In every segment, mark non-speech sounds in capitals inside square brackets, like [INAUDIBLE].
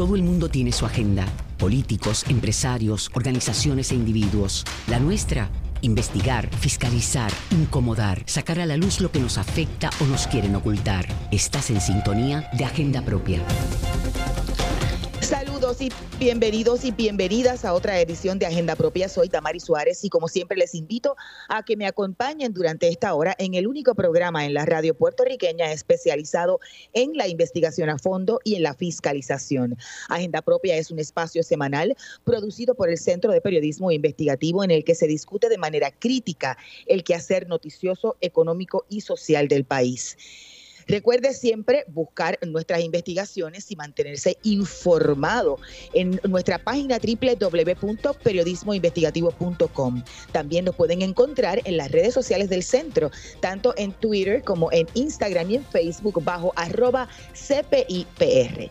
Todo el mundo tiene su agenda. Políticos, empresarios, organizaciones e individuos. La nuestra, investigar, fiscalizar, incomodar, sacar a la luz lo que nos afecta o nos quieren ocultar. Estás en sintonía de Agenda Propia. Saludos y bienvenidos y bienvenidas a otra edición de Agenda Propia. Soy Tamari Suárez y como siempre les invito a que me acompañen durante esta hora en el único programa en la radio puertorriqueña especializado en la investigación a fondo y en la fiscalización. Agenda Propia es un espacio semanal producido por el Centro de Periodismo Investigativo en el que se discute de manera crítica el quehacer noticioso, económico y social del país. Recuerde siempre buscar nuestras investigaciones y mantenerse informado en nuestra página www.periodismoinvestigativo.com. También nos pueden encontrar en las redes sociales del centro, tanto en Twitter como en Instagram y en Facebook bajo arroba CPIPR.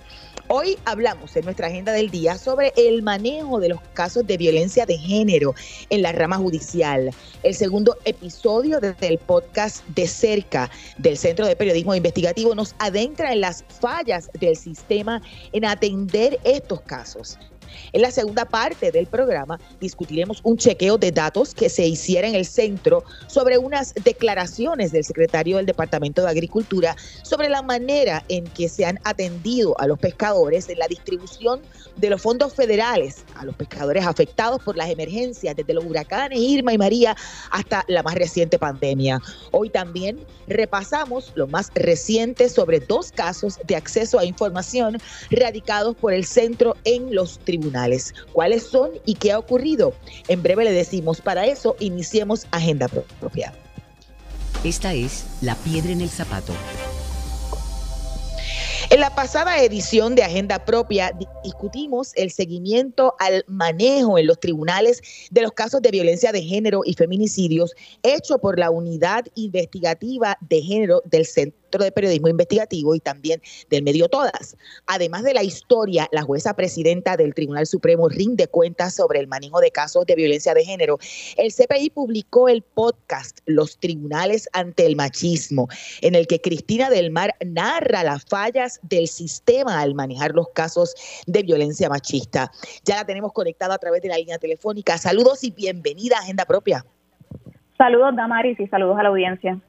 Hoy hablamos en nuestra agenda del día sobre el manejo de los casos de violencia de género en la rama judicial. El segundo episodio del podcast de cerca del Centro de Periodismo Investigativo nos adentra en las fallas del sistema en atender estos casos. En la segunda parte del programa discutiremos un chequeo de datos que se hiciera en el centro sobre unas declaraciones del secretario del Departamento de Agricultura sobre la manera en que se han atendido a los pescadores en la distribución de los fondos federales a los pescadores afectados por las emergencias desde los huracanes Irma y María hasta la más reciente pandemia. Hoy también repasamos lo más reciente sobre dos casos de acceso a información radicados por el centro en los tribunales ¿Cuáles son y qué ha ocurrido? En breve le decimos. Para eso, iniciemos Agenda Propia. Esta es La Piedra en el Zapato. En la pasada edición de Agenda Propia discutimos el seguimiento al manejo en los tribunales de los casos de violencia de género y feminicidios hecho por la Unidad Investigativa de Género del Centro de Periodismo Investigativo y también del medio Todas. Además de la historia, la jueza presidenta del Tribunal Supremo rinde cuentas sobre el manejo de casos de violencia de género. El CPI publicó el podcast Los Tribunales ante el Machismo, en el que Cristina del Mar narra las fallas del sistema al manejar los casos de violencia machista. Ya la tenemos conectada a través de la línea telefónica. Saludos y bienvenida a Agenda Propia. Saludos, Damaris, y saludos a la audiencia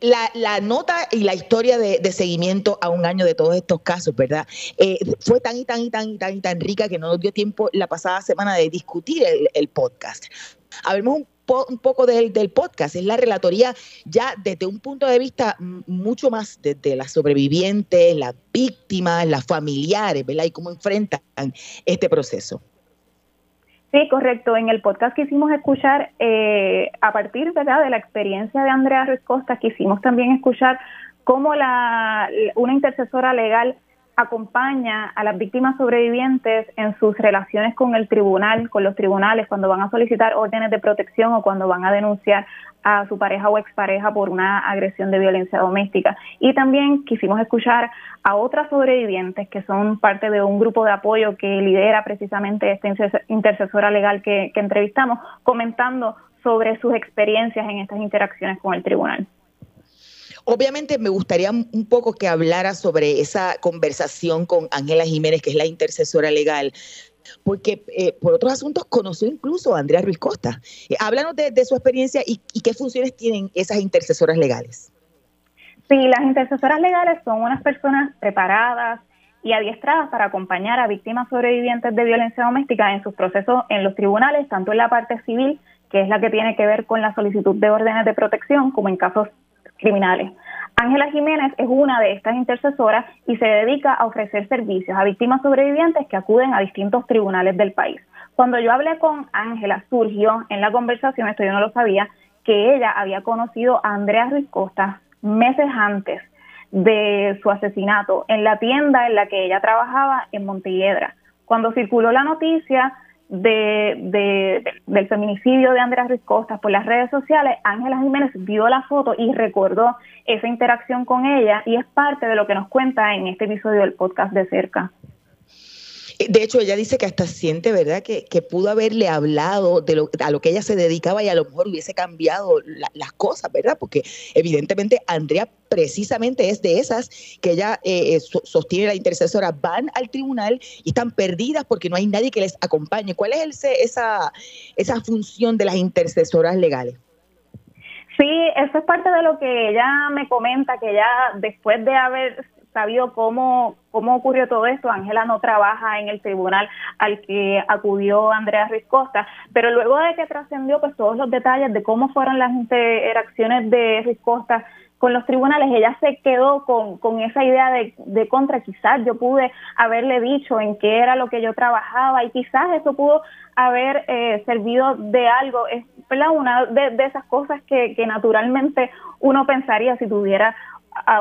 la, nota y la historia de, seguimiento a un año de todos estos casos, ¿verdad? Eh, fue tan y tan y tan y tan y tan rica que no nos dio tiempo la pasada semana de discutir el, podcast. Hablemos un, un poco del, del, podcast, es la relatoría ya desde un punto de vista mucho más desde las sobrevivientes, las víctimas, las familiares, ¿verdad? Y cómo enfrentan este proceso. Sí, correcto. En el podcast quisimos escuchar, eh, a partir ¿verdad? de la experiencia de Andrea Ruiz Costa, quisimos también escuchar cómo la, una intercesora legal acompaña a las víctimas sobrevivientes en sus relaciones con el tribunal, con los tribunales, cuando van a solicitar órdenes de protección o cuando van a denunciar a su pareja o expareja por una agresión de violencia doméstica. Y también quisimos escuchar a otras sobrevivientes que son parte de un grupo de apoyo que lidera precisamente esta intercesora legal que, que entrevistamos, comentando sobre sus experiencias en estas interacciones con el tribunal. Obviamente me gustaría un poco que hablara sobre esa conversación con Ángela Jiménez, que es la intercesora legal, porque eh, por otros asuntos conoció incluso a Andrea Ruiz Costa. Eh, háblanos de, su experiencia y, qué funciones tienen esas intercesoras legales. Sí, las intercesoras legales son unas personas preparadas y adiestradas para acompañar a víctimas sobrevivientes de violencia doméstica en sus procesos en los tribunales, tanto en la parte civil, que es la que tiene que ver con la solicitud de órdenes de protección, como en casos criminales. Ángela Jiménez es una de estas intercesoras y se dedica a ofrecer servicios a víctimas sobrevivientes que acuden a distintos tribunales del país. Cuando yo hablé con Ángela, surgió en la conversación, esto yo no lo sabía, que ella había conocido a Andrea Ruiz Costa meses antes de su asesinato en la tienda en la que ella trabajaba en Montelledra. Cuando circuló la noticia, de, del feminicidio de Andrea Ruiz Costa por las redes sociales, Ángela Jiménez vio la foto y recordó esa interacción con ella y es parte de lo que nos cuenta en este episodio del podcast de cerca. De hecho, ella dice que hasta siente, ¿verdad?, que, pudo haberle hablado de lo, a lo que ella se dedicaba y a lo mejor hubiese cambiado las cosas, ¿verdad? Porque evidentemente Andrea precisamente es de esas que ella eh, eh, sostiene la intercesora, van al tribunal y están perdidas porque no hay nadie que les acompañe. ¿Cuál es el, esa, esa función de las intercesoras legales? Sí, eso es parte de lo que ella me comenta, que ya después de haber sabido cómo, cómo ocurrió todo esto, Ángela no trabaja en el tribunal al que acudió Andrea Ruiz Costa, pero luego de que trascendió pues todos los detalles de cómo fueron las interacciones de Ruiz Costa con los tribunales, ella se quedó con, con esa idea de, de, contra, quizás yo pude haberle dicho en qué era lo que yo trabajaba y quizás eso pudo haber eh, servido de algo, es una de, de esas cosas que, que naturalmente uno pensaría si tuviera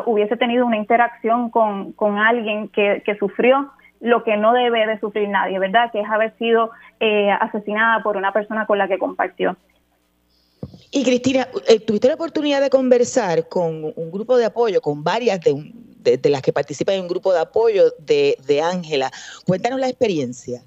hubiese tenido una interacción con, con alguien que, que, sufrió lo que no debe de sufrir nadie, ¿verdad? Que es haber sido eh, asesinada por una persona con la que compartió. Y Cristina, eh, ¿tuviste la oportunidad de conversar con un grupo de apoyo, con varias de, de, las que participan en un grupo de apoyo de Ángela? Cuéntanos la experiencia.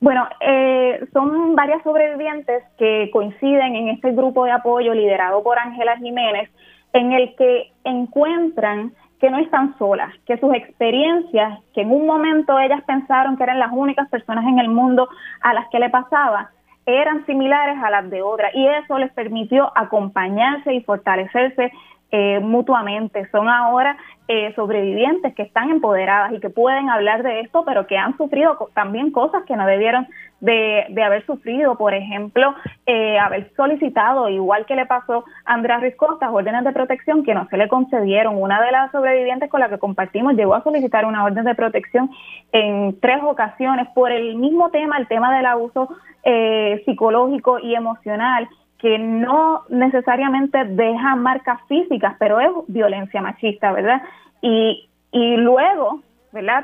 Bueno, eh, son varias sobrevivientes que coinciden en este grupo de apoyo liderado por Ángela Jiménez, en el que encuentran que no están solas, que sus experiencias, que en un momento ellas pensaron que eran las únicas personas en el mundo a las que le pasaba, eran similares a las de otras y eso les permitió acompañarse y fortalecerse eh, mutuamente. Son ahora eh, sobrevivientes que están empoderadas y que pueden hablar de esto, pero que han sufrido también cosas que no debieron de, haber sufrido. Por ejemplo, eh, haber solicitado, igual que le pasó a Andrea Ruiz Costa, órdenes de protección que no se le concedieron. Una de las sobrevivientes con la que compartimos llegó a solicitar una orden de protección en tres ocasiones por el mismo tema, el tema del abuso psicológico y emocional que no necesariamente deja marcas físicas, pero es violencia machista, ¿verdad? Y, y luego,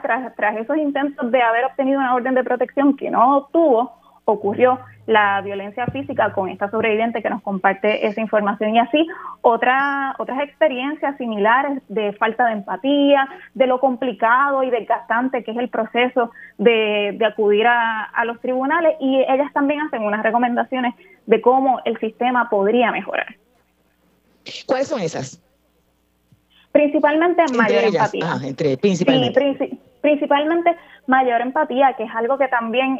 Tras, tras esos intentos de haber obtenido una orden de protección que no obtuvo, ocurrió la violencia física con esta sobreviviente que nos comparte esa información y así otra, otras experiencias similares de falta de empatía, de lo complicado y desgastante que es el proceso de, de acudir a, a los tribunales y ellas también hacen unas recomendaciones de cómo el sistema podría mejorar. ¿Cuáles son esas? Principalmente mayor empatía. Ah, entre, principalmente. Sí, principalmente mayor empatía, que es algo que también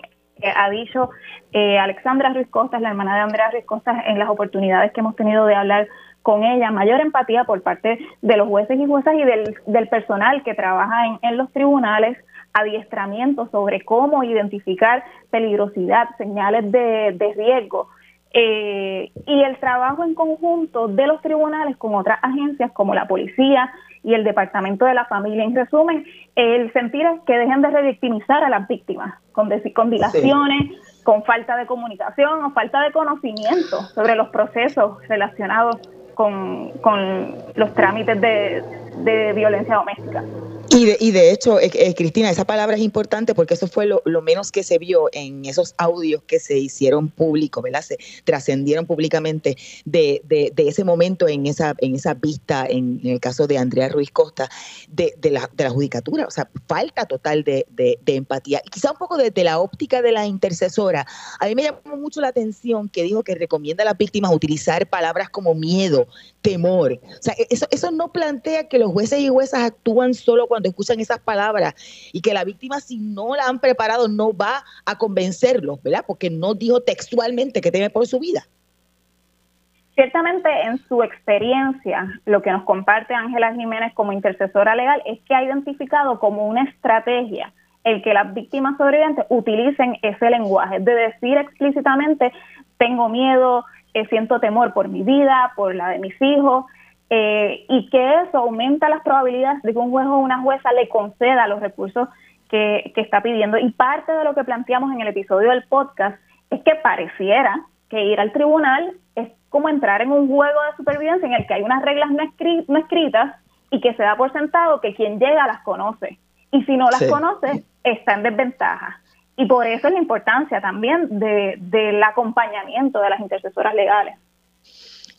ha dicho eh, Alexandra Ruiz Costas, la hermana de Andrea Ruiz Costas, en las oportunidades que hemos tenido de hablar con ella, mayor empatía por parte de los jueces y juezas y del, del personal que trabaja en, en los tribunales, adiestramiento sobre cómo identificar peligrosidad, señales de, de riesgo. Eh, y el trabajo en conjunto de los tribunales con otras agencias como la policía, y el Departamento de la Familia. En resumen, el sentir es que dejen de revictimizar a las víctimas con, con dilaciones, con falta de comunicación o falta de conocimiento sobre los procesos relacionados con, con los trámites de, de violencia doméstica. Y de, y de hecho, eh, eh, Cristina, esa palabra es importante porque eso fue lo, menos que se vio en esos audios que se hicieron públicos, ¿verdad? Se trascendieron públicamente de, de, ese momento en esa, en esa vista, en, el caso de Andrea Ruiz Costa, de, la, de la judicatura. O sea, falta total de, empatía. Y quizá un poco desde la óptica de la intercesora, a mí me llamó mucho la atención que dijo que recomienda a las víctimas utilizar palabras como miedo, temor. O sea, eso, eso no plantea que los jueces y juezas actúan solo cuando escuchan esas palabras y que la víctima si no la han preparado no va a convencerlos, ¿verdad? Porque no dijo textualmente que teme por su vida. Ciertamente en su experiencia, lo que nos comparte Ángela Jiménez como intercesora legal es que ha identificado como una estrategia el que las víctimas sobrevivientes utilicen ese lenguaje, de decir explícitamente, tengo miedo, eh, siento temor por mi vida, por la de mis hijos, eh, y que eso aumenta las probabilidades de que un juez o una jueza le conceda los recursos que, está pidiendo. Y parte de lo que planteamos en el episodio del podcast es que pareciera que ir al tribunal es como entrar en un juego de supervivencia en el que hay unas reglas no, escritas y que se da por sentado que quien llega las conoce. Y si no las conoce, está en desventaja. Y por eso es la importancia también del acompañamiento de las intercesoras legales.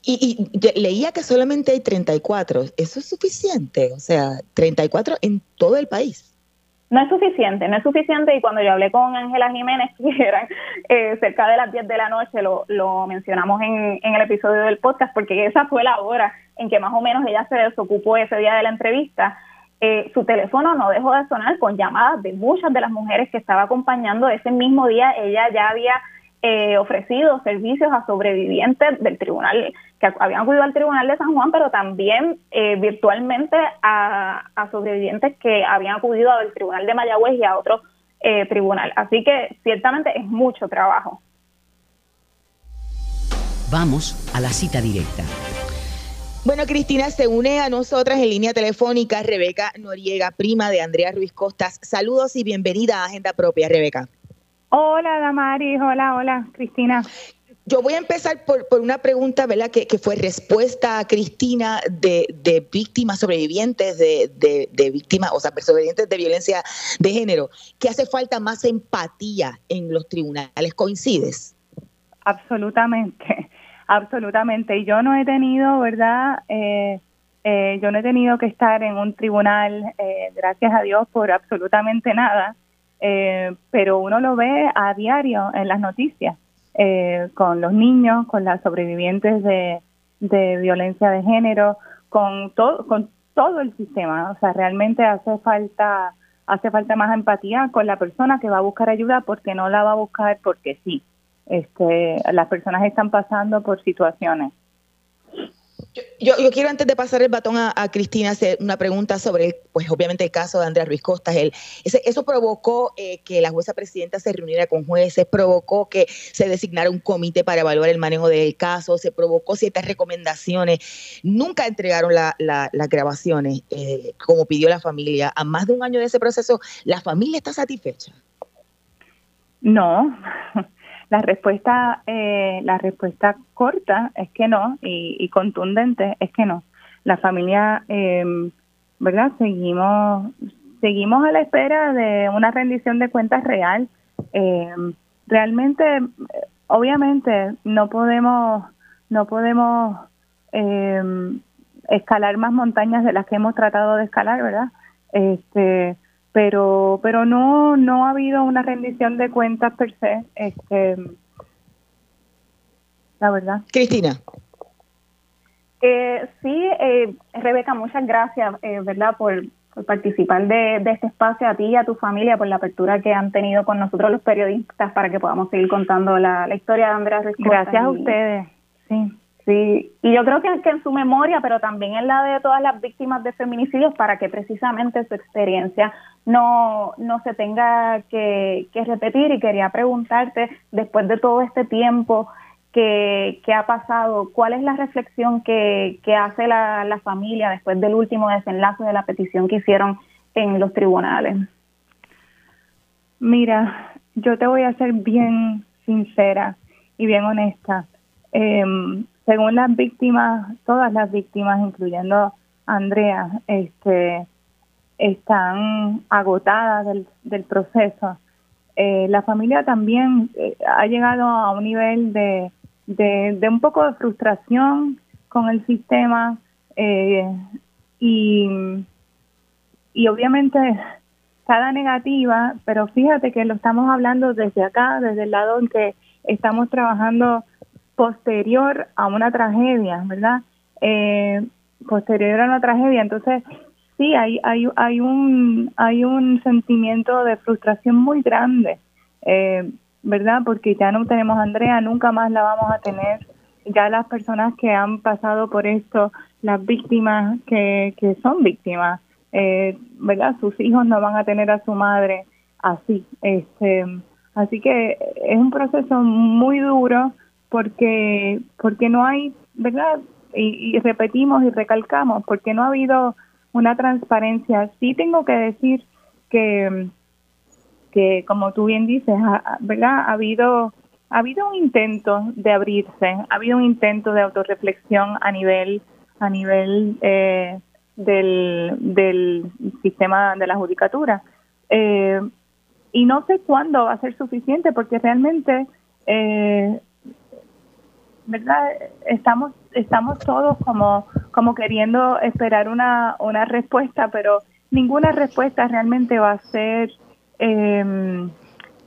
Y, leía que solamente hay 34. ¿Eso es suficiente? O sea, 34 en todo el país. no es suficiente, no es suficiente y cuando yo hablé con Ángela Jiménez, [LAUGHS] que eran eh, cerca de las 10 de la noche, lo, lo mencionamos en, en el episodio del podcast, porque esa fue la hora en que más o menos ella se desocupó ese día de la entrevista, eh, su teléfono no dejó de sonar con llamadas de muchas de las mujeres que estaba acompañando ese mismo día, ella ya había eh, ofrecido servicios a sobrevivientes del tribunal, que habían acudido al tribunal de San Juan, pero también eh, virtualmente a, sobrevivientes que habían acudido al tribunal de Mayagüez y a otro eh, tribunal. Así que ciertamente es mucho trabajo. Vamos a la cita directa. Bueno, Cristina, se une a nosotras en línea telefónica Rebeca Noriega, prima de Andrea Ruiz Costas. Saludos y bienvenida a Agenda Propia, Rebeca. Hola, Damaris. Hola, hola, Cristina. Yo voy a empezar por, una pregunta, ¿verdad? Que, fue respuesta a Cristina de, víctimas sobrevivientes de, de, víctimas, o sea, sobrevivientes de violencia de género, que hace falta más empatía en los tribunales. ¿Coincides? Absolutamente, absolutamente. Y yo no he tenido, ¿verdad? Eh, eh, yo no he tenido que estar en un tribunal, eh, gracias a Dios, por absolutamente nada. Eh, pero uno lo ve a diario en las noticias, eh, con los niños, con las sobrevivientes de, violencia de género, con todo, con todo el sistema. O sea, realmente hace falta hace falta más empatía con la persona que va a buscar ayuda porque no la va a buscar porque sí. Este, las personas están pasando por situaciones yo, yo, quiero antes de pasar el batón a, Cristina hacer una pregunta sobre, pues obviamente el caso de Andrea Ruiz Costas. Él, eso provocó eh, que la jueza presidenta se reuniera con jueces, provocó que se designara un comité para evaluar el manejo del caso, se provocó ciertas recomendaciones. Nunca entregaron las grabaciones eh, como pidió la familia. A más de un año de ese proceso, ¿la familia está satisfecha? No, la respuesta, eh, la respuesta corta es que no y, contundente es que no. La familia, eh, ¿verdad? Seguimos, seguimos a la espera de una rendición de cuentas real. Eh, realmente, obviamente, no podemos, no podemos em, escalar más montañas de las que hemos tratado de escalar, ¿verdad? Este, pero pero no no ha habido una rendición de cuentas per se este la verdad. Cristina. Eh, sí eh, Rebeca muchas gracias eh, verdad por, participar de, este espacio a ti y a tu familia por la apertura que han tenido con nosotros los periodistas para que podamos seguir contando la, historia de Andrea gracias a ustedes sí Sí, y yo creo que, que, en su memoria, pero también en la de todas las víctimas de feminicidios, para que precisamente su experiencia no, no se tenga que, repetir. Y quería preguntarte, después de todo este tiempo que, que ha pasado, ¿cuál es la reflexión que, que hace la, la familia después del último desenlace de la petición que hicieron en los tribunales? Mira, yo te voy a ser bien sincera y bien honesta. Eh, según las víctimas, todas las víctimas, incluyendo Andrea, este, están agotadas del, del proceso. Eh, la familia también eh, ha llegado a un nivel de, de, un poco de frustración con el sistema eh, y, y obviamente cada negativa, pero fíjate que lo estamos hablando desde acá, desde el lado en que estamos trabajando posterior a una tragedia, ¿verdad? Eh, posterior a una tragedia. Entonces, sí, hay, hay, hay, un, hay un sentimiento de frustración muy grande, eh, ¿verdad? Porque ya no tenemos a Andrea, nunca más la vamos a tener. Ya las personas que han pasado por esto, las víctimas que, que son víctimas, eh, ¿verdad? Sus hijos no van a tener a su madre así. Este, así que es un proceso muy duro porque porque no hay, ¿verdad? Y, repetimos y recalcamos, porque no ha habido una transparencia. Sí tengo que decir que, que como tú bien dices, ¿verdad? Ha habido ha habido un intento de abrirse, ha habido un intento de autorreflexión a nivel a nivel eh, del, del sistema de la judicatura. Eh, y no sé cuándo va a ser suficiente porque realmente eh, ¿verdad? Estamos estamos todos como como queriendo esperar una una respuesta, pero ninguna respuesta realmente va a ser em,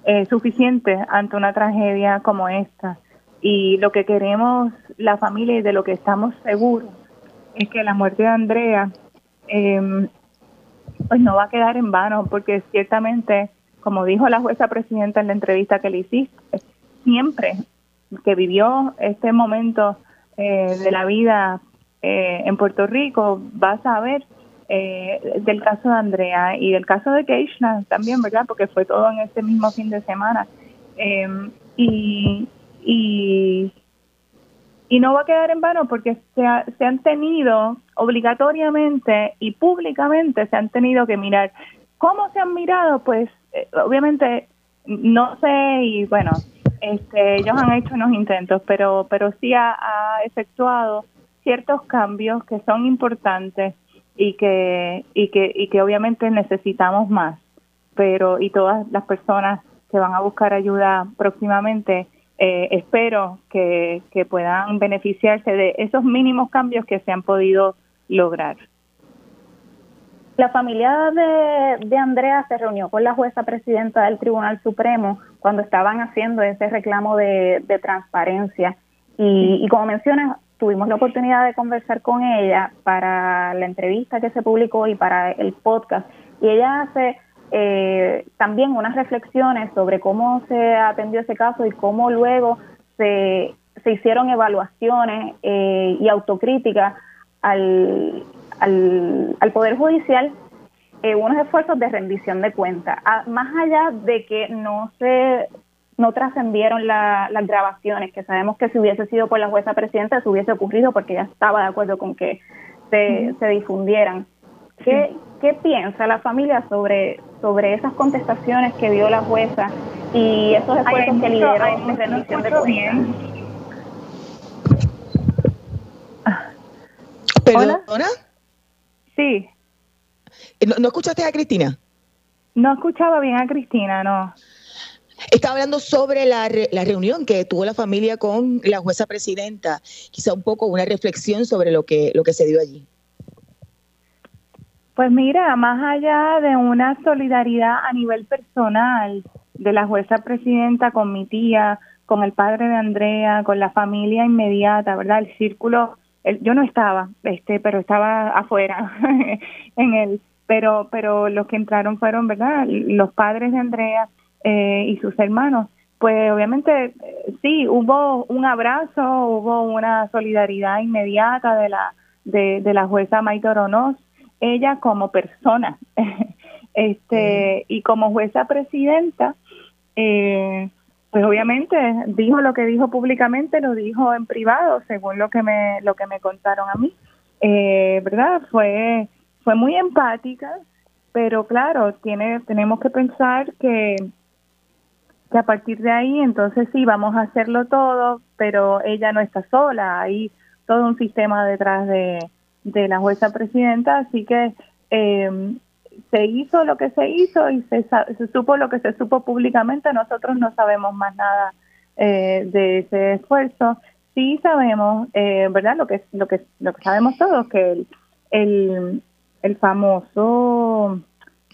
eh, suficiente ante una tragedia como esta. Y lo que queremos la familia y de lo que estamos seguros es que la muerte de Andrea eh, pues no va a quedar en vano, porque ciertamente, como dijo la jueza presidenta en la entrevista que le hiciste, siempre que vivió este momento eh, de la vida eh, en Puerto Rico, va a saber eh, del caso de Andrea y del caso de Keishna también, ¿verdad? Porque fue todo en este mismo fin de semana. y, y y no va a quedar en vano porque se, se han tenido obligatoriamente y públicamente se han tenido que mirar. ¿Cómo se han mirado? Pues eh, obviamente no sé y bueno, este, ellos han hecho unos intentos, pero, pero sí ha, efectuado ciertos cambios que son importantes y que, y que, y que obviamente necesitamos más. Pero, y todas las personas que van a buscar ayuda próximamente, eh, espero que, puedan beneficiarse de esos mínimos cambios que se han podido lograr. La familia de, de, Andrea se reunió con la jueza presidenta del Tribunal Supremo cuando estaban haciendo ese reclamo de, transparencia. Y, y, como mencionas, tuvimos la oportunidad de conversar con ella para la entrevista que se publicó y para el podcast. Y ella hace eh, también unas reflexiones sobre cómo se atendió ese caso y cómo luego se, se hicieron evaluaciones eh, y autocrítica al, al, Poder Judicial, eh, unos esfuerzos de rendición de cuentas. más allá de que no se no trascendieron las grabaciones, que sabemos que si hubiese sido por la jueza presidenta se hubiese ocurrido porque ya estaba de acuerdo con que se, se difundieran. ¿Qué, ¿Qué piensa la familia sobre, sobre esas contestaciones que dio la jueza y esos esfuerzos que lideró en rendición de bien. ¿Perdona? Sí. ¿No, ¿No escuchaste a Cristina? No escuchaba bien a Cristina, no. Estaba hablando sobre la, la, reunión que tuvo la familia con la jueza presidenta, quizá un poco una reflexión sobre lo que, lo que se dio allí. Pues mira, más allá de una solidaridad a nivel personal de la jueza presidenta con mi tía, con el padre de Andrea, con la familia inmediata, ¿verdad? El círculo, yo no estaba, este, pero estaba afuera [LAUGHS] en él, pero, pero los que entraron fueron, ¿verdad? Los padres de Andrea eh, y sus hermanos. Pues obviamente eh, sí, hubo un abrazo, hubo una solidaridad inmediata de la de, de la jueza Maite Oronoz ella como persona [LAUGHS] este y como jueza presidenta eh, pues obviamente dijo lo que dijo públicamente lo dijo en privado según lo que me lo que me contaron a mí eh, verdad fue fue muy empática pero claro tiene tenemos que pensar que que a partir de ahí entonces sí vamos a hacerlo todo pero ella no está sola hay todo un sistema detrás de de la jueza presidenta, así que eh, se hizo lo que se hizo y se, supo lo que se supo públicamente. Nosotros no sabemos más nada eh, de ese esfuerzo. Sí sabemos, eh, ¿verdad? Lo que lo que lo que sabemos todos que el el, el famoso,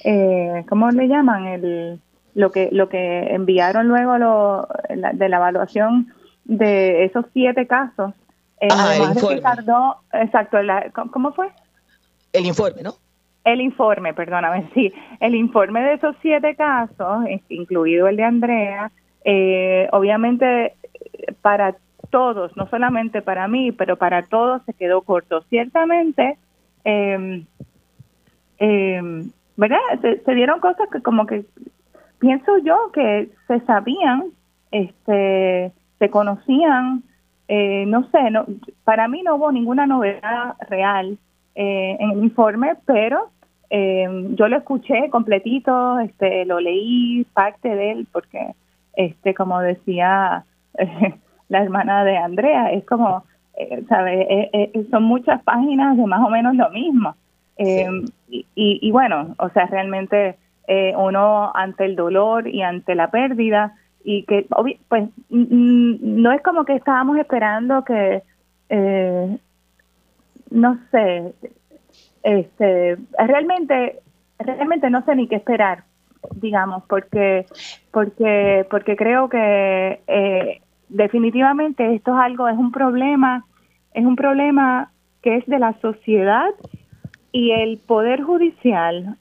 eh, ¿cómo le llaman? El lo que lo que enviaron luego lo, de la evaluación de esos siete casos eh, el informe. exacto, ¿cómo fue? El informe, ¿no? El informe, perdóname, [LAUGHS] sí. El informe de esos siete casos, incluido el de Andrea, eh, obviamente para todos, no solamente para mí, pero para todos se quedó corto. Ciertamente, eh, ¿verdad? Se, dieron cosas que como que pienso yo que se sabían, este, se conocían, eh, no sé, no, para mí no hubo ninguna novedad real eh, en el informe, pero eh, yo lo escuché completito, este, lo leí parte de él, porque, este, como decía [LAUGHS] la hermana de Andrea, es como, ¿sabe? son muchas páginas de más o menos lo mismo. Y, y, bueno, o sea, realmente uno ante el dolor y ante la pérdida, y que pues no es como que estábamos esperando que eh, no sé este realmente realmente no sé ni qué esperar, digamos, porque porque porque creo que eh, definitivamente esto es algo es un problema es un problema que es de la sociedad y el poder judicial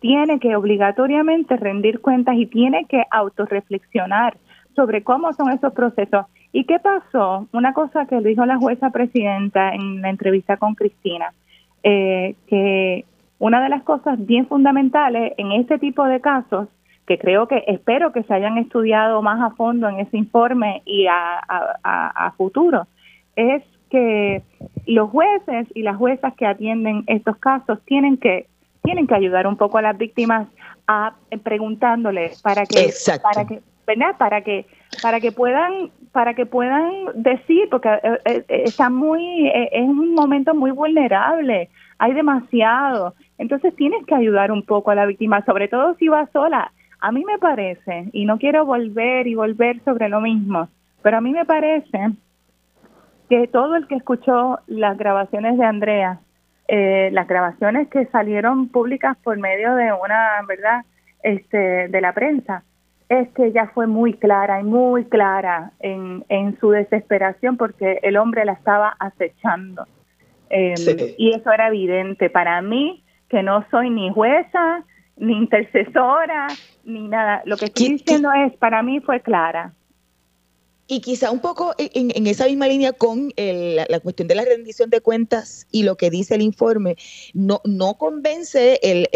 tiene que obligatoriamente rendir cuentas y tiene que autorreflexionar sobre cómo son esos procesos. ¿Y qué pasó? Una cosa que dijo la jueza presidenta en la entrevista con Cristina, eh, que una de las cosas bien fundamentales en este tipo de casos, que creo que espero que se hayan estudiado más a fondo en ese informe y a, a futuro, es que los jueces y las juezas que atienden estos casos tienen que tienen que ayudar un poco a las víctimas a eh, preguntándoles para que para que ¿verdad? para que para que puedan para que puedan decir porque eh, eh, está muy es un momento muy vulnerable hay demasiado. Entonces tienes que ayudar un poco a la víctima sobre todo si va sola. A mí me parece y no quiero volver y volver sobre lo mismo pero a mí me parece que todo el que escuchó las grabaciones de Andrea eh, las grabaciones que salieron públicas por medio de una, ¿verdad?, este, de la prensa, es que ella fue muy clara y muy clara en, en su desesperación porque el hombre la estaba acechando. Em, y eso era evidente para mí, que no soy ni jueza, ni intercesora, ni nada. Lo que estoy diciendo es, para mí fue clara. Y quizá un poco en, esa misma línea con la, cuestión de la rendición de cuentas y lo que dice el informe, no, no convence el,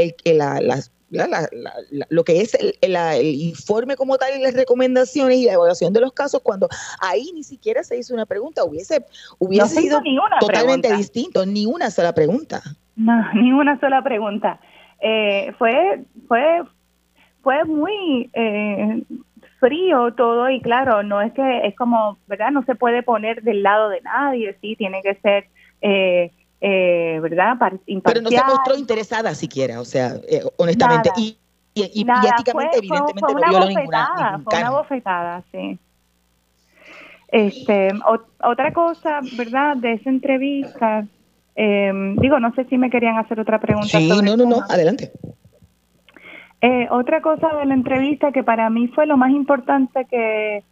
lo que es el, informe como tal y las recomendaciones y la evaluación de los casos cuando ahí ni siquiera se hizo una pregunta, hubiese, hubiese sido totalmente distinto, ni una sola pregunta. No, [LAUGHS] ni una sola pregunta. Eh, fue, fue, fue muy... Eh, frío todo y claro, no es que es como, ¿verdad? No se puede poner del lado de nadie, sí, tiene que ser, eh, eh, ¿verdad? Pero no se mostró interesada siquiera, o sea, eh, honestamente. Y, y, y, éticamente, evidentemente, fue, una bofetada, fue una bofetada, sí. Este, otra cosa, ¿verdad? De esa entrevista, em, digo, no sé si me querían hacer otra pregunta. Sí, no, no, no, adelante. Eh, otra cosa de la entrevista que para mí fue lo más importante que,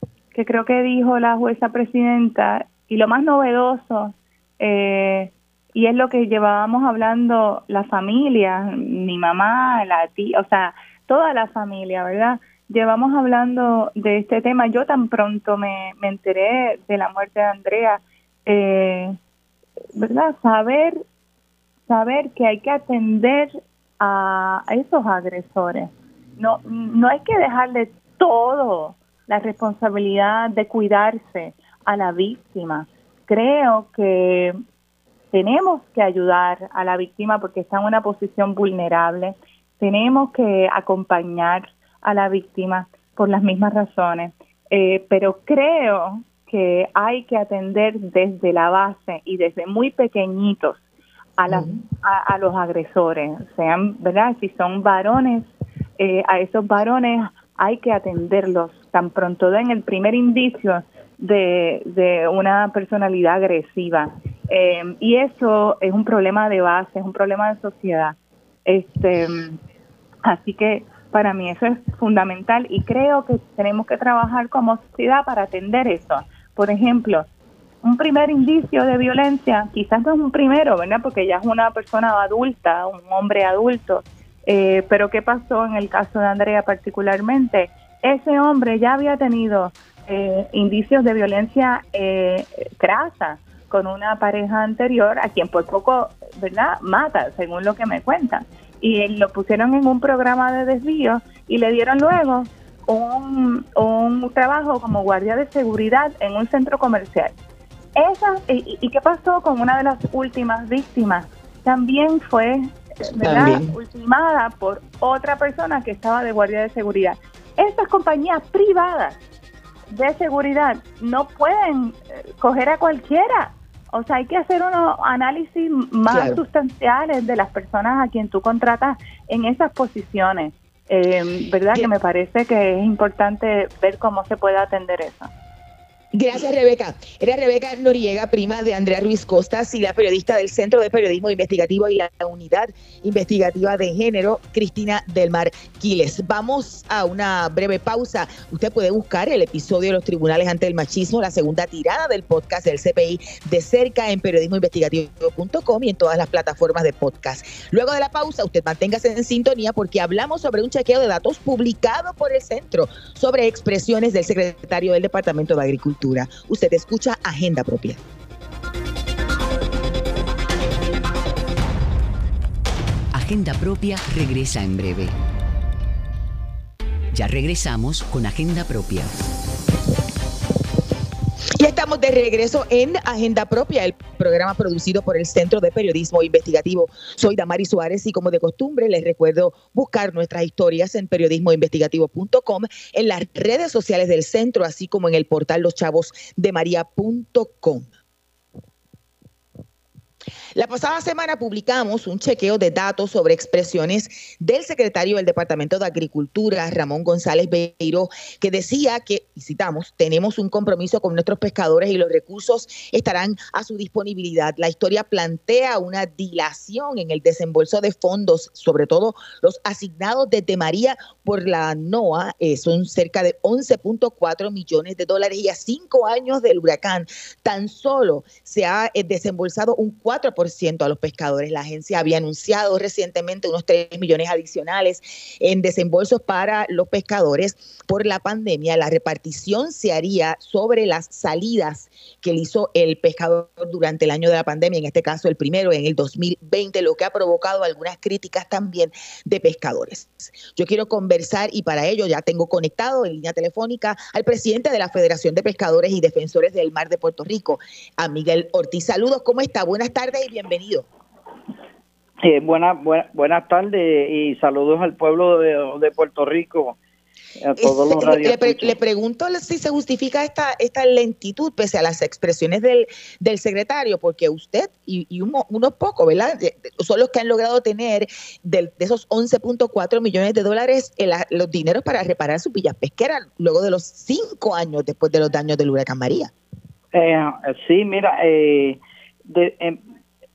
creo que dijo la jueza presidenta y lo más novedoso, eh, y es lo que llevábamos hablando la familia, mi mamá, la tía, o sea, toda la familia, ¿verdad? Llevamos hablando de este tema. Yo tan pronto me, me enteré de la muerte de Andrea, eh, ¿verdad? Saber, saber que hay que atender a esos agresores. No, no hay que dejarle todo la responsabilidad de cuidarse a la víctima. Creo que tenemos que ayudar a la víctima porque está en una posición vulnerable. Tenemos que acompañar a la víctima por las mismas razones. Eh, pero creo que hay que atender desde la base y desde muy pequeñitos a, a, los agresores, sean, ¿verdad? Si son varones, eh, a esos varones hay que atenderlos tan pronto den el primer indicio de, de una personalidad agresiva. Eh, y eso es un problema de base, es un problema de sociedad. Este, así que para mí eso es fundamental y creo que tenemos que trabajar como sociedad para atender eso. Por ejemplo, un primer indicio de violencia, quizás no es un primero, ¿verdad? Porque ya es una persona adulta, un hombre adulto. Eh, pero ¿qué pasó en el caso de Andrea particularmente? Ese hombre ya había tenido eh, indicios de violencia eh, crasa con una pareja anterior a quien por poco, ¿verdad? Mata, según lo que me cuentan. Y lo pusieron en un programa de desvío y le dieron luego un, un trabajo como guardia de seguridad en un centro comercial. Esa, y, qué pasó con una de las últimas víctimas? También fue ultimada por otra persona que estaba de guardia de seguridad. Estas compañías privadas de seguridad no pueden eh, coger a cualquiera. O sea, hay que hacer unos análisis más sustanciales de las personas a quien tú contratas en esas posiciones. Eh, ¿Verdad? Que me parece que es importante ver cómo se puede atender eso. Gracias, Rebeca. Era Rebeca Noriega, prima de Andrea Ruiz Costas y la periodista del Centro de Periodismo Investigativo y la Unidad Investigativa de Género, Cristina del Mar Quiles. Vamos a una breve pausa. Usted puede buscar el episodio de los tribunales ante el machismo, la segunda tirada del podcast del CPI de cerca en periodismoinvestigativo.com y en todas las plataformas de podcast. Luego de la pausa, usted manténgase en sintonía porque hablamos sobre un chequeo de datos publicado por el centro sobre expresiones del secretario del Departamento de Agricultura Usted escucha Agenda Propia. Agenda Propia regresa en breve. Ya regresamos con Agenda Propia. Y estamos de regreso en Agenda Propia, el programa producido por el Centro de Periodismo Investigativo. Soy Damari Suárez y como de costumbre les recuerdo buscar nuestras historias en periodismoinvestigativo.com, en las redes sociales del centro, así como en el portal loschavosdemaria.com. La pasada semana publicamos un chequeo de datos sobre expresiones del secretario del Departamento de Agricultura, Ramón González Beiro, que decía que, y citamos, tenemos un compromiso con nuestros pescadores y los recursos estarán a su disponibilidad. La historia plantea una dilación en el desembolso de fondos, sobre todo los asignados desde María por la NOAA, eh, son cerca de 11.4 millones de dólares y a cinco años del huracán tan solo se ha eh, desembolsado un 4 4% a los pescadores. La agencia había anunciado recientemente unos 3 millones adicionales en desembolsos para los pescadores por la pandemia. La repartición se haría sobre las salidas que hizo el pescador durante el año de la pandemia, en este caso el primero en el 2020, lo que ha provocado algunas críticas también de pescadores. Yo quiero conversar y para ello ya tengo conectado en línea telefónica al presidente de la Federación de Pescadores y Defensores del Mar de Puerto Rico, a Miguel Ortiz. Saludos, ¿cómo está? Buenas tardes y bienvenido. Eh, buenas buenas tardes y saludos al pueblo de, Puerto Rico. A todos los le, pregunto si se justifica esta esta lentitud pese a las expresiones del, del secretario, porque usted y, unos pocos, ¿verdad? Son los que han logrado tener de, esos 11.4 millones de dólares los dineros para reparar sus villas pesqueras luego de los cinco años después de los daños del huracán María. Eh, sí, mira, eh, de, em,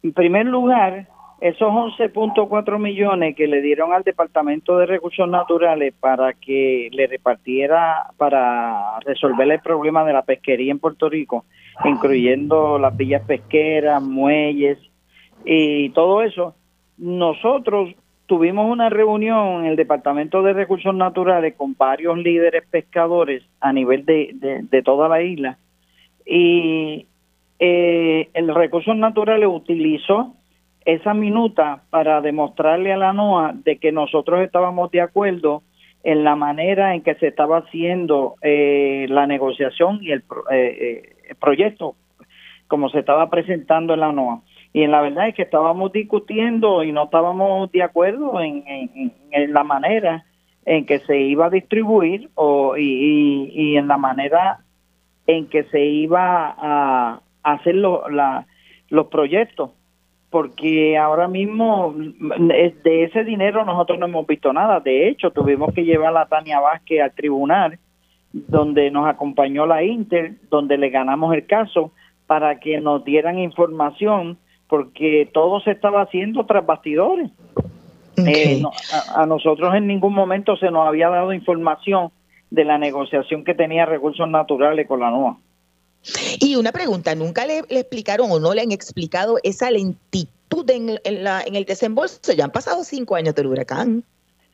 en primer lugar, esos 11.4 millones que le dieron al Departamento de Recursos Naturales para que le repartiera, para resolver el problema de la pesquería en Puerto Rico, incluyendo las villas pesqueras, muelles y todo eso, nosotros tuvimos una reunión en el Departamento de Recursos Naturales con varios líderes pescadores a nivel de, de toda la isla y eh, el Recursos Naturales utilizó esa minuta para demostrarle a la NOA de que nosotros estábamos de acuerdo en la manera en que se estaba haciendo eh, la negociación y el, eh, el, proyecto como se estaba presentando en la NOA. Y en la verdad es que estábamos discutiendo y no estábamos de acuerdo en, en, la manera en que se iba a distribuir o, y, y en la manera en que se iba a, hacer los proyectos, porque ahora mismo de ese dinero nosotros no hemos visto nada. De hecho, tuvimos que llevar a Tania Vázquez al tribunal, donde nos acompañó la Inter, donde le ganamos el caso, para que nos dieran información, porque todo se estaba haciendo tras bastidores. Eh, a, nosotros en ningún momento se nos había dado información de la negociación que tenía recursos naturales con la NOA. Y una pregunta, ¿nunca le, explicaron o no le han explicado esa lentitud en, el desembolso? Ya han pasado cinco años del huracán.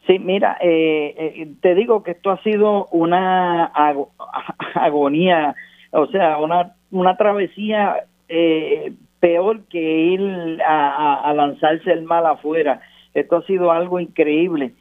Sí, mira, eh, eh, te digo que esto ha sido una [LAUGHS] agonía, o sea, una, una travesía eh, peor que ir a, lanzarse el mal afuera. Esto ha sido algo increíble.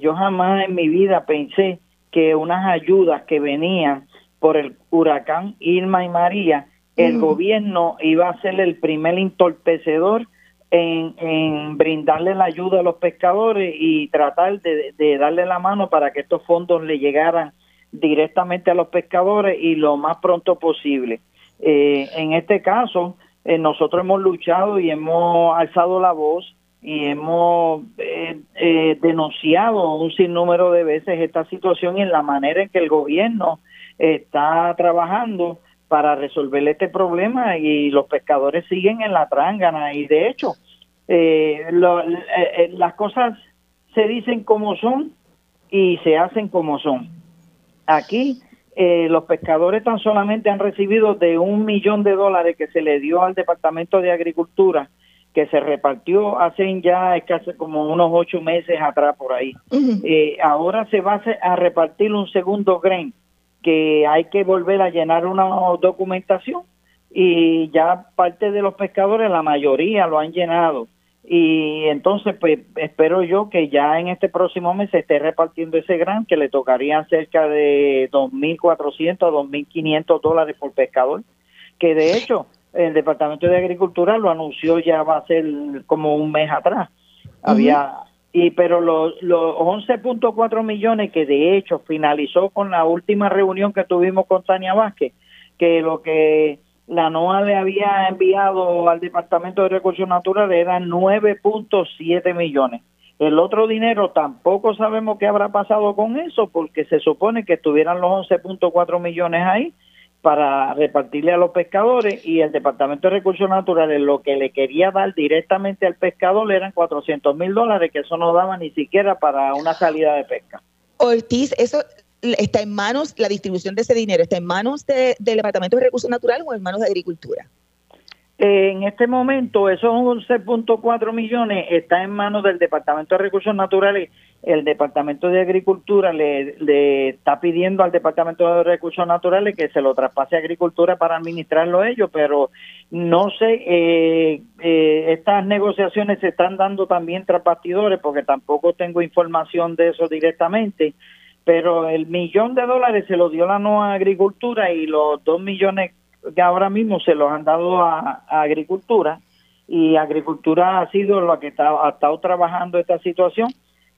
yo jamás en mi vida pensé que unas ayudas que venían por el huracán Irma y María, el gobierno iba a ser el primer entorpecedor en, brindarle la ayuda a los pescadores y tratar de, darle la mano para que estos fondos le llegaran directamente a los pescadores y lo más pronto posible. Eh, en este caso, eh, nosotros hemos luchado y hemos alzado la voz y hemos eh, denunciado un sinnúmero de veces esta situación y en la manera en que el gobierno está trabajando para resolver este problema y los pescadores siguen en la trángana y de hecho eh, eh, las cosas se dicen como son y se hacen como son. Aquí eh, los pescadores tan solamente han recibido de un millón de dólares que se le dio al Departamento de Agricultura, que se repartió hace ya casi como unos ocho meses atrás por ahí. Eh, ahora se va a, repartir un segundo grain que hay que volver a llenar una documentación y ya parte de los pescadores, la mayoría lo han llenado. Y entonces pues espero yo que ya en este próximo mes se esté repartiendo ese gran que le tocarían cerca de 2.400 a 2.500 dólares por pescador que de hecho el Departamento de Agricultura lo anunció ya va a ser como un mes atrás. Había y pero los, los 11.4 millones que de hecho finalizó con la última reunión que tuvimos con Tania Vázquez que lo que la NOA le había enviado al Departamento de Recursos Naturales eran 9.7 millones. El otro dinero tampoco sabemos qué habrá pasado con eso porque se supone que estuvieran los 11.4 millones ahí para repartirle a los pescadores y el Departamento de Recursos Naturales lo que le quería dar directamente al pescador eran 400 mil dólares que eso no daba ni siquiera para una salida de pesca. Ortiz, eso está en manos, la distribución de ese dinero, está en manos del Departamento de Recursos Naturales o en manos de Agricultura? En este momento, esos 11.4 millones está en manos del Departamento de Recursos Naturales. El Departamento de Agricultura le, está pidiendo al Departamento de Recursos Naturales que se lo traspase a Agricultura para administrarlo ellos, pero no sé, eh, eh, estas negociaciones se están dando también tras bastidores porque tampoco tengo información de eso directamente pero el millón de dólares se lo dio la nueva agricultura y los dos millones que ahora mismo se los han dado a, agricultura y agricultura ha sido lo que está, ha estado trabajando esta situación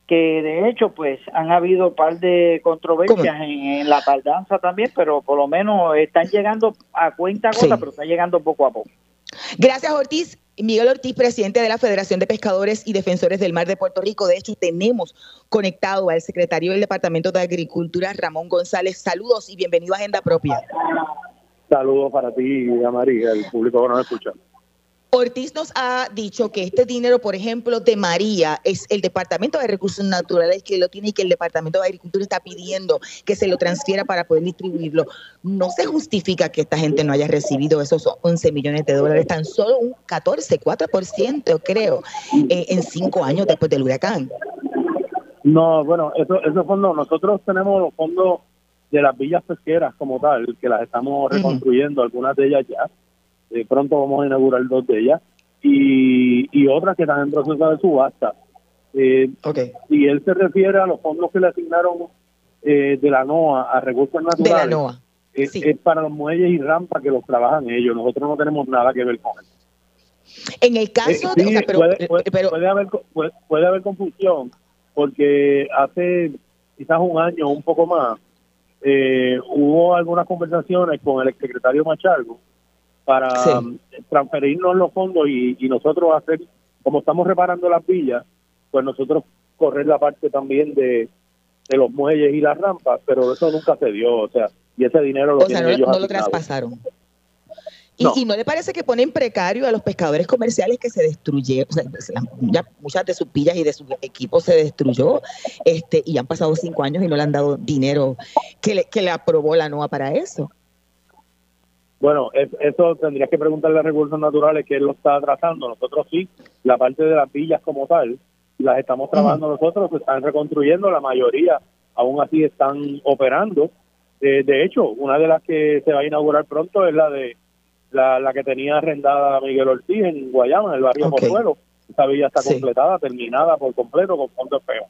que de hecho pues han habido un par de controversias en, la tardanza también pero por lo menos están llegando a cuenta gota pero están llegando poco a poco gracias Ortiz Miguel Ortiz, presidente de la Federación de Pescadores y Defensores del Mar de Puerto Rico. De hecho, tenemos conectado al secretario del Departamento de Agricultura, Ramón González. Saludos y bienvenido a Agenda Propia. Saludos para ti María, el público que nos escucha. Ortiz nos ha dicho que este dinero, por ejemplo, de María, es el Departamento de Recursos Naturales que lo tiene y que el Departamento de Agricultura está pidiendo que se lo transfiera para poder distribuirlo. No se justifica que esta gente no haya recibido esos 11 millones de dólares, tan solo un 14, 4%, creo, eh, en cinco años después del huracán. No, bueno, eso, esos fondos, nosotros tenemos los fondos de las villas pesqueras como tal, que las estamos reconstruyendo, algunas de ellas ya eh, pronto vamos a inaugurar dos de ellas y, y otras que están en proceso de subasta. Eh, Y él se refiere a los fondos que le asignaron eh, de la NOA a recursos naturales. De la NOA. Es, para los muelles y rampas que los trabajan ellos. Nosotros no tenemos nada que ver con eso. En el caso de. Eh, puede, haber, puede, haber confusión porque hace quizás un año, un poco más, hubo algunas conversaciones con el secretario Machargo para transferirnos los fondos y, nosotros hacer, como estamos reparando las villas, pues nosotros correr la parte también de, los muelles y las rampas, pero eso nunca se dio, o sea, y ese dinero lo o sea, no, lo traspasaron. Y no. le parece que ponen precario a los pescadores comerciales que se destruyeron? O sea, muchas de sus villas y de sus equipos se destruyó este y han pasado cinco años y no le han dado dinero que le, que le aprobó la NOA para eso. Bueno, eso tendría que preguntarle a Recursos Naturales que él lo está trazando. Nosotros sí, la parte de las villas como tal, las estamos trabajando nosotros, se están reconstruyendo, la mayoría aún así están operando. Eh, de hecho, una de las que se va a inaugurar pronto es la de la, la que tenía arrendada Miguel Ortiz en Guayama, en el barrio okay. Esa villa está completada, terminada por completo con fondos feos.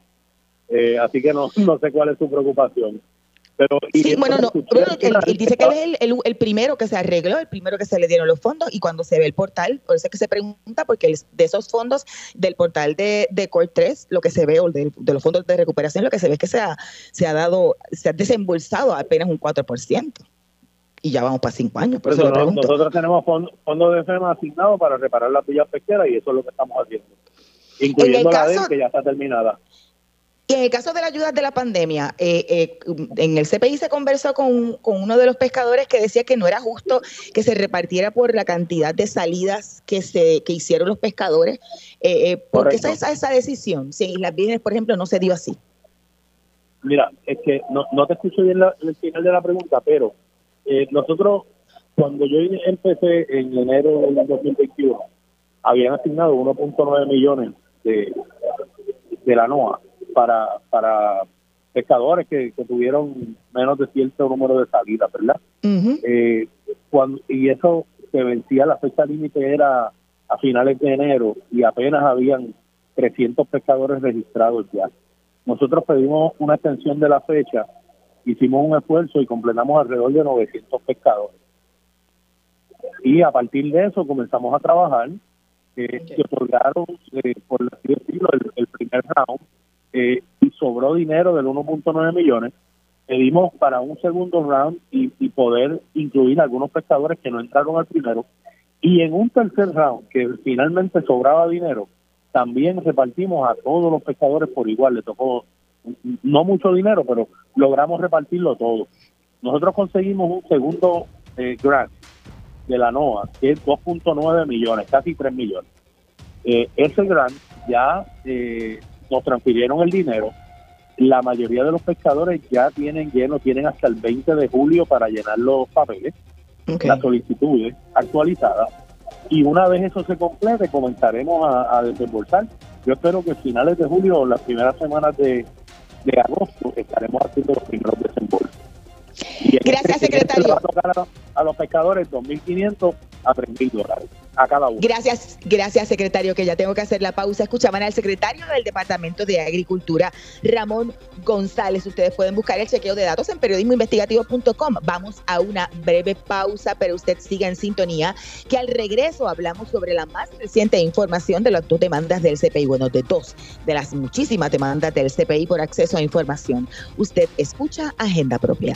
Eh, así que no, no sé cuál es su preocupación sí, bueno, no, él, dice que él es el, primero que se arregló, el primero que se le dieron los fondos y cuando se ve el portal, por eso es que se pregunta, porque de esos fondos del portal de, de Core 3, lo que se ve, o de, los fondos de recuperación, lo que se ve es que se ha, se ha dado, se ha desembolsado apenas un 4%. Y ya vamos para cinco años. Por eso nosotros tenemos fondos de FEMA asignados para reparar las villas pesqueras y eso es lo que estamos haciendo. Incluyendo la de que ya está terminada. Y en el caso de la ayuda de la pandemia, eh, eh, en el CPI se conversó con, uno de los pescadores que decía que no era justo que se repartiera por la cantidad de salidas que se que hicieron los pescadores. Eh, ¿Por qué esa, esa decisión? Si en Islas Vírgenes, por ejemplo, no se dio así. Mira, es que no, no te escucho bien el final de la pregunta, pero nosotros, cuando yo empecé en enero del 2021, habían asignado 1.9 millones de, de la NOA para, para pescadores que, tuvieron menos de cierto número de salidas, ¿verdad? Eh, cuando, y eso se vencía, la fecha límite era a finales de enero y apenas habían 300 pescadores registrados ya. Nosotros pedimos una extensión de la fecha, hicimos un esfuerzo y completamos alrededor de 900 pescadores. Y a partir de eso comenzamos a trabajar. Eh, Se otorgaron, eh, por así decirlo, el primer round eh, y sobró dinero del 1.9 millones, pedimos para un segundo round y, poder incluir algunos pescadores que no entraron al primero. Y en un tercer round, que finalmente sobraba dinero, también repartimos a todos los pescadores por igual. Le tocó no mucho dinero, pero logramos repartirlo todo. Nosotros conseguimos un segundo eh, grant de la NOAA, que es 2.9 millones, casi 3 millones. Eh, ese grant ya eh, nos transfirieron el dinero. La mayoría de los pescadores ya tienen lleno, tienen hasta el 20 de julio para llenar los papeles, las solicitudes actualizadas. Y una vez eso se complete, comenzaremos a, desembolsar. Yo espero que a finales de julio o las primeras semanas de, de agosto estaremos haciendo los primeros desembolsos. Gracias, secretario. a, los pescadores 2.500 a 3.000 dólares Gracias, gracias, secretario, que ya tengo que hacer la pausa. Escuchaban al secretario del Departamento de Agricultura, Ramón González. Ustedes pueden buscar el chequeo de datos en periodismoinvestigativo.com. Vamos a una breve pausa, pero usted siga en sintonía, que al regreso hablamos sobre la más reciente información de las dos demandas del CPI, bueno, de dos de las muchísimas demandas del CPI por acceso a información. Usted escucha Agenda Propia.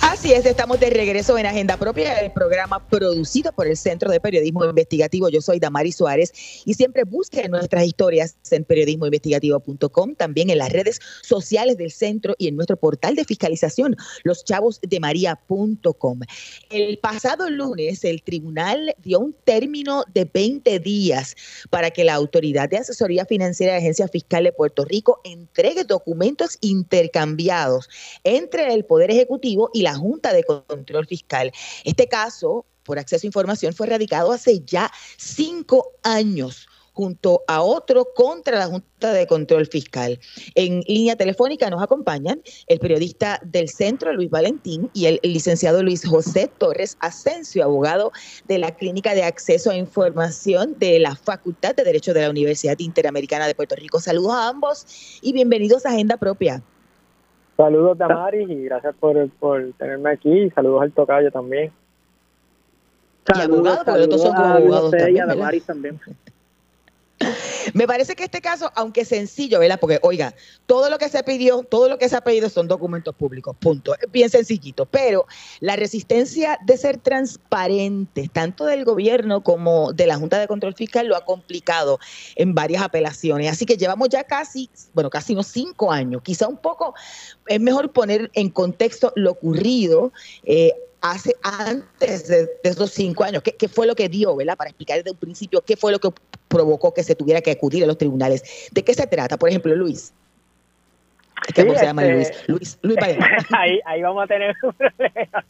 Así es, estamos de regreso en Agenda Propia, el programa producido por el Centro de Periodismo Investigativo. Yo soy Damari Suárez y siempre busquen nuestras historias en periodismoinvestigativo.com, también en las redes sociales del centro y en nuestro portal de fiscalización, loschavosdemaria.com. El pasado lunes, el tribunal dio un término de 20 días para que la Autoridad de Asesoría Financiera de Agencia Fiscal de Puerto Rico entregue documentos intercambiados entre el Poder Ejecutivo y la Junta de Control Fiscal. Este caso, por acceso a información, fue radicado hace ya cinco años junto a otro contra la Junta de Control Fiscal. En línea telefónica nos acompañan el periodista del centro, Luis Valentín, y el licenciado Luis José Torres Asensio, abogado de la Clínica de Acceso a Información de la Facultad de Derecho de la Universidad Interamericana de Puerto Rico. Saludos a ambos y bienvenidos a Agenda Propia. Saludos, Damaris, y gracias por, por tenerme aquí. Y saludos al tocayo también. Saludos, saludos, son abogados también, también. Me parece que este caso, aunque sencillo, ¿verdad? Porque, oiga, todo lo que se pidió, todo lo que se ha pedido son documentos públicos, punto. Bien sencillito. Pero la resistencia de ser transparente, tanto del gobierno como de la Junta de Control Fiscal, lo ha complicado en varias apelaciones. Así que llevamos ya casi, bueno, casi unos cinco años. Quizá un poco, es mejor poner en contexto lo ocurrido. Eh, hace antes de, esos cinco años? ¿Qué, ¿Qué, fue lo que dio, ¿verdad? Para explicar desde un principio qué fue lo que provocó que se tuviera que acudir a los tribunales. ¿De qué se trata? Por ejemplo, Luis. ¿Qué se llama Luis? Este, Luis, Luis [LAUGHS] ahí, ahí vamos a tener un problema.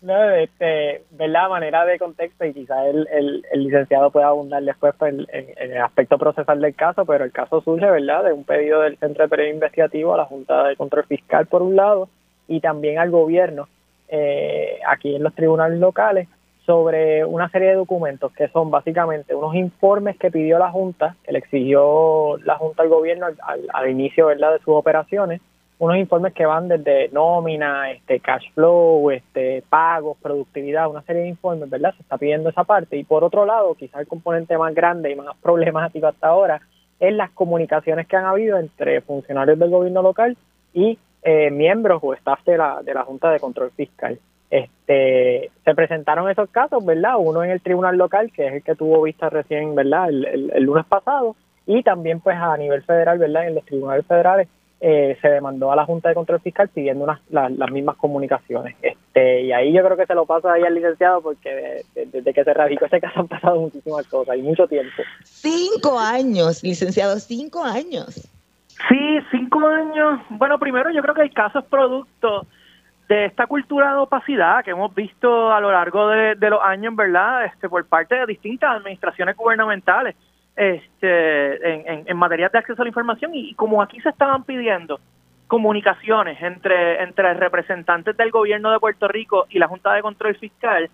No, este, ver la manera de contexto y quizás el, el, licenciado pueda abundar después pues, en, en, el aspecto procesal del caso, pero el caso surge, ¿verdad?, de un pedido del Centro de Periodo Investigativo a la Junta de Control Fiscal, por un lado, y también al gobierno eh, aquí en los tribunales locales sobre una serie de documentos que son básicamente unos informes que pidió la Junta, que le exigió la Junta al gobierno al, inicio ¿verdad? de sus operaciones, unos informes que van desde nómina, este cash flow, este pagos, productividad, una serie de informes, ¿verdad? Se está pidiendo esa parte. Y por otro lado, quizás el componente más grande y más problemático hasta ahora es las comunicaciones que han habido entre funcionarios del gobierno local y eh, miembros o staff de la, de la Junta de Control Fiscal. Este, se presentaron esos casos, ¿verdad? Uno en el tribunal local, que es el que tuvo vista recién, ¿verdad? El, lunes pasado, y también pues a nivel federal, ¿verdad? En los tribunales federales eh, se demandó a la Junta de Control Fiscal pidiendo unas, las mismas comunicaciones. Este, y ahí yo creo que se lo pasa ahí al licenciado porque desde que se radicó ese caso han pasado muchísimas cosas y mucho tiempo. Cinco años, licenciado, cinco años. Sí, cinco años. Bueno, primero yo creo que el caso es producto de esta cultura de opacidad que hemos visto a lo largo de, los años, ¿verdad? Este, por parte de distintas administraciones gubernamentales este, en, materia de acceso a la información y, como aquí se estaban pidiendo comunicaciones entre, entre representantes del gobierno de Puerto Rico y la Junta de Control Fiscal,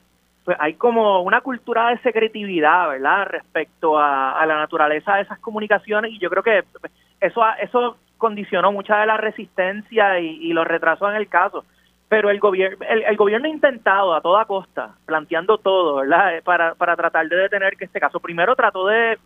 pues hay como una cultura de secretividad, ¿verdad? Respecto a, la naturaleza de esas comunicaciones y yo creo que eso, eso condicionó mucha de la resistencia y, los retrasos en el caso pero el gobierno el, gobierno ha intentado a toda costa planteando todo verdad para, para tratar de detener que este caso primero trató de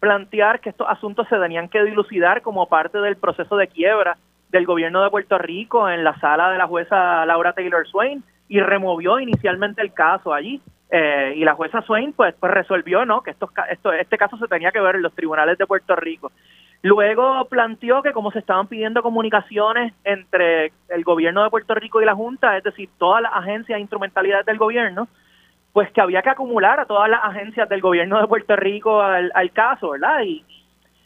plantear que estos asuntos se tenían que dilucidar como parte del proceso de quiebra del gobierno de Puerto Rico en la sala de la jueza Laura Taylor Swain y removió inicialmente el caso allí. Eh, y la jueza Swain pues, pues resolvió no que estos, esto, este caso se tenía que ver en los tribunales de Puerto Rico. Luego planteó que como se estaban pidiendo comunicaciones entre el gobierno de Puerto Rico y la Junta, es decir, todas las agencias e instrumentalidades del gobierno, pues que había que acumular a todas las agencias del gobierno de Puerto Rico al, caso, ¿verdad? Y,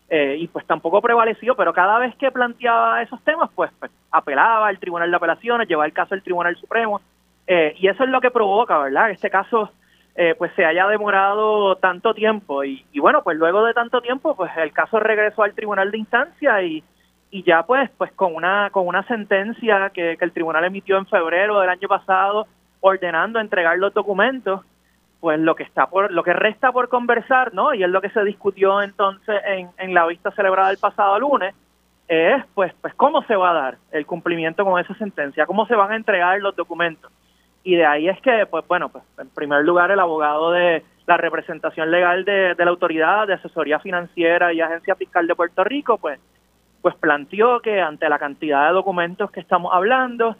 eh, y pues tampoco prevaleció, pero cada vez que planteaba esos temas, pues, pues apelaba al Tribunal de Apelaciones, llevaba el caso al Tribunal Supremo, eh, y eso es lo que provoca, ¿verdad? Este caso eh, pues se haya demorado tanto tiempo, y, y, bueno, pues luego de tanto tiempo, pues el caso regresó al Tribunal de Instancia y, y ya pues, pues con una, con una sentencia que, que el Tribunal emitió en febrero del año pasado, ordenando entregar los documentos, pues lo que está por, lo que resta por conversar, ¿no? Y es lo que se discutió entonces en, en la vista celebrada el pasado lunes, es pues, pues cómo se va a dar el cumplimiento con esa sentencia, cómo se van a entregar los documentos. Y de ahí es que, pues bueno, pues en primer lugar el abogado de la representación legal de, de la autoridad de asesoría financiera y agencia fiscal de Puerto Rico, pues, pues planteó que ante la cantidad de documentos que estamos hablando,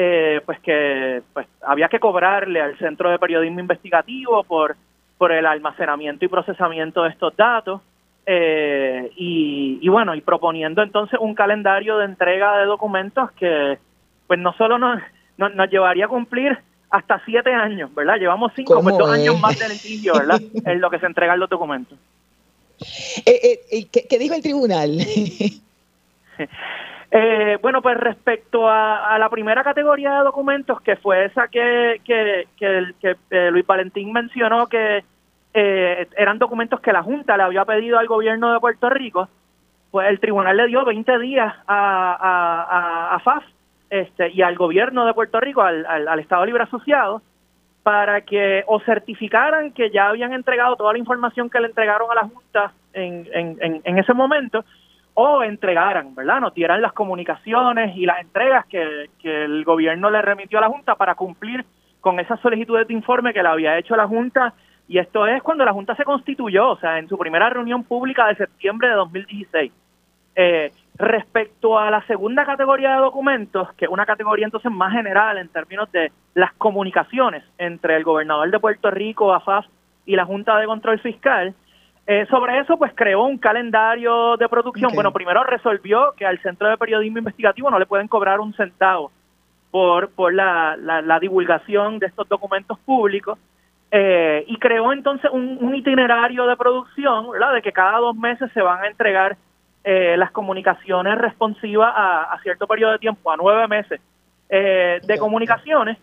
eh, pues que pues había que cobrarle al Centro de Periodismo Investigativo por, por el almacenamiento y procesamiento de estos datos. Eh, y, bueno, y proponiendo entonces un calendario de entrega de documentos que pues no solo nos, nos, llevaría a cumplir hasta siete años, ¿verdad? Llevamos cinco, pues dos años más de litigio, ¿verdad? [LAUGHS] en lo que se entregan los documentos. Eh, ¿qué, ¿Qué dijo el tribunal? [LAUGHS] Eh, bueno, pues respecto a, la primera categoría de documentos, que fue esa que, que, que, eh, Luis Valentín mencionó que eh, eran documentos que la Junta le había pedido al gobierno de Puerto Rico, pues el tribunal le dio 20 días a, a, FAF este, y al gobierno de Puerto Rico, al, al, Estado Libre Asociado, para que o certificaran que ya habían entregado toda la información que le entregaron a la Junta en, en, en ese momento, o entregaran, ¿verdad? Nos dieran las comunicaciones y las entregas que, el gobierno le remitió a la Junta para cumplir con esas solicitudes de informe que le había hecho la Junta. Y esto es cuando la Junta se constituyó, o sea, en su primera reunión pública de septiembre de 2016. Eh, respecto a la segunda categoría de documentos, que es una categoría entonces más general en términos de las comunicaciones entre el gobernador de Puerto Rico, AFAF, y la Junta de Control Fiscal, eh, sobre eso, pues creó un calendario de producción. Bueno, primero resolvió que al Centro de Periodismo Investigativo no le pueden cobrar un centavo por, por la, la, divulgación de estos documentos públicos. Eh, y creó entonces un, itinerario de producción, ¿verdad? De que cada dos meses se van a entregar eh, las comunicaciones responsivas a, cierto periodo de tiempo, a nueve meses de comunicaciones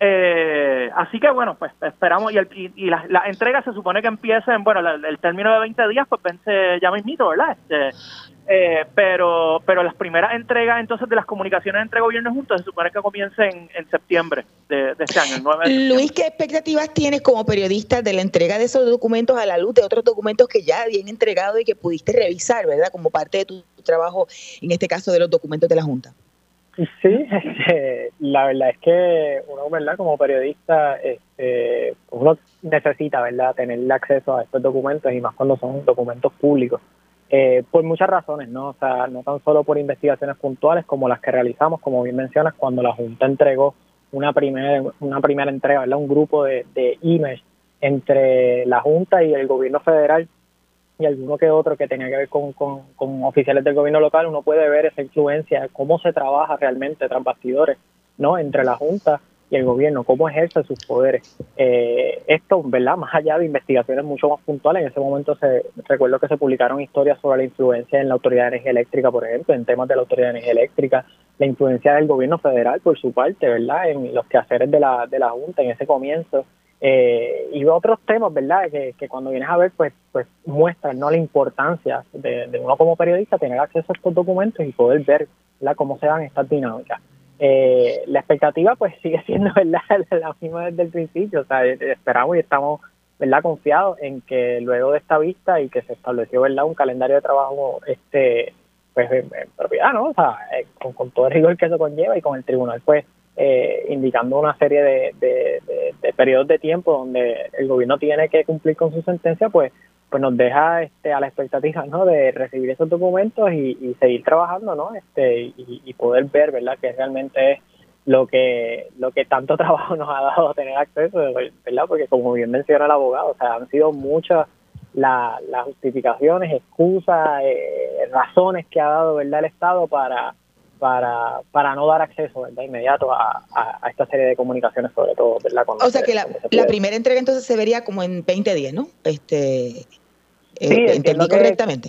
eh, así que bueno, pues esperamos y, el, y, la, entrega se supone que empiecen, bueno, el término de 20 días pues vence ya mismito, ¿verdad? Este, eh, pero pero las primeras entregas entonces de las comunicaciones entre gobiernos juntos se supone que comiencen en septiembre de, este año. Luis, ¿qué expectativas tienes como periodista de la entrega de esos documentos a la luz de otros documentos que ya habían entregado y que pudiste revisar, ¿verdad? Como parte de tu trabajo, en este caso de los documentos de la Junta. Sí, [LAUGHS] este, la verdad es que uno, ¿verdad? Como periodista, este, uno necesita, ¿verdad? Tener acceso a estos documentos y más cuando son documentos públicos. Eh, por muchas razones, ¿no? O sea, no tan solo por investigaciones puntuales como las que realizamos, como bien mencionas, cuando la Junta entregó una primera, una primera entrega, ¿verdad? Un grupo de, de emails entre la Junta y el gobierno federal y alguno que otro que tenía que ver con, con, con, oficiales del gobierno local, uno puede ver esa influencia, cómo se trabaja realmente tras bastidores, ¿no? Entre la Junta y el gobierno, cómo ejerce sus poderes. Eh, esto, ¿verdad? Más allá de investigaciones mucho más puntuales, en ese momento se recuerdo que se publicaron historias sobre la influencia en la Autoridad de Energía Eléctrica, por ejemplo, en temas de la Autoridad de Energía Eléctrica, la influencia del gobierno federal, por su parte, ¿verdad? En los quehaceres de la, de la Junta en ese comienzo. Eh, y otros temas, ¿verdad? Que, que, cuando vienes a ver, pues, pues muestran ¿no? la importancia de, de uno como periodista tener acceso a estos documentos y poder ver ¿verdad? cómo se dan estas dinámicas. Eh, la expectativa pues sigue siendo [LAUGHS] verdad la misma desde el principio, o sea, esperamos y estamos verdad confiados en que luego de esta vista y que se estableció verdad un calendario de trabajo este pues en, propiedad, ¿no? O sea, eh, con, todo el rigor que eso conlleva y con el tribunal pues eh, indicando una serie de, de, de periodos de tiempo donde el gobierno tiene que cumplir con su sentencia, pues pues nos deja este, a la expectativa ¿no? de recibir esos documentos y, seguir trabajando ¿no? este, y, poder ver verdad que realmente es lo que lo que tanto [LAUGHS] trabajo nos ha dado tener acceso verdad porque como bien menciona el abogado o sea han sido muchas las justificaciones excusas eh, razones que ha dado verdad el estado para para, para no dar acceso ¿verdad? inmediato a, a, esta serie de comunicaciones, sobre todo. ¿verdad? o sea que la, la, primera entrega entonces se vería como en 20 días, ¿no? Este, Sí, eh, ¿Entendí correctamente?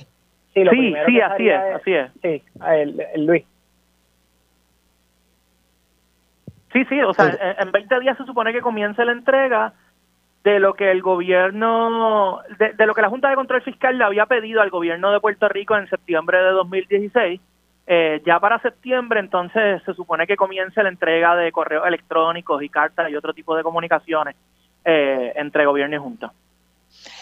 Sí, sí, así es, así es. Sí, el, Luis. Sí, sí, o sea, en 20 días se supone que comience la entrega de lo que el gobierno, de, de, lo que la Junta de Control Fiscal le había pedido al gobierno de Puerto Rico en septiembre de 2016. Eh, ya para septiembre, entonces, se supone que comience la entrega de correos electrónicos y cartas y otro tipo de comunicaciones eh, entre gobierno y Junta.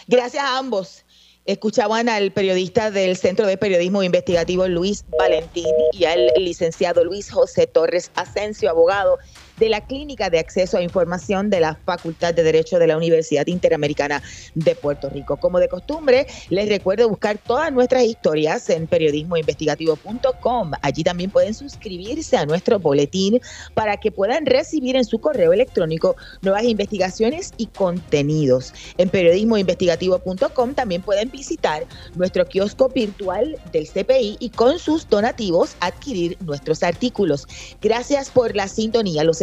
Gracias a ambos. Escuchaban al periodista del Centro de Periodismo Investigativo Luis Valentín y al licenciado Luis José Torres Asensio, abogado de la Clínica de Acceso a Información de la Facultad de Derecho de la Universidad Interamericana de Puerto Rico. Como de costumbre, les recuerdo buscar todas nuestras historias en periodismoinvestigativo.com. Allí también pueden suscribirse a nuestro boletín para que puedan recibir en su correo electrónico nuevas investigaciones y contenidos. En periodismoinvestigativo.com también pueden visitar nuestro kiosco virtual del CPI y con sus donativos adquirir nuestros artículos. Gracias por la sintonía. Los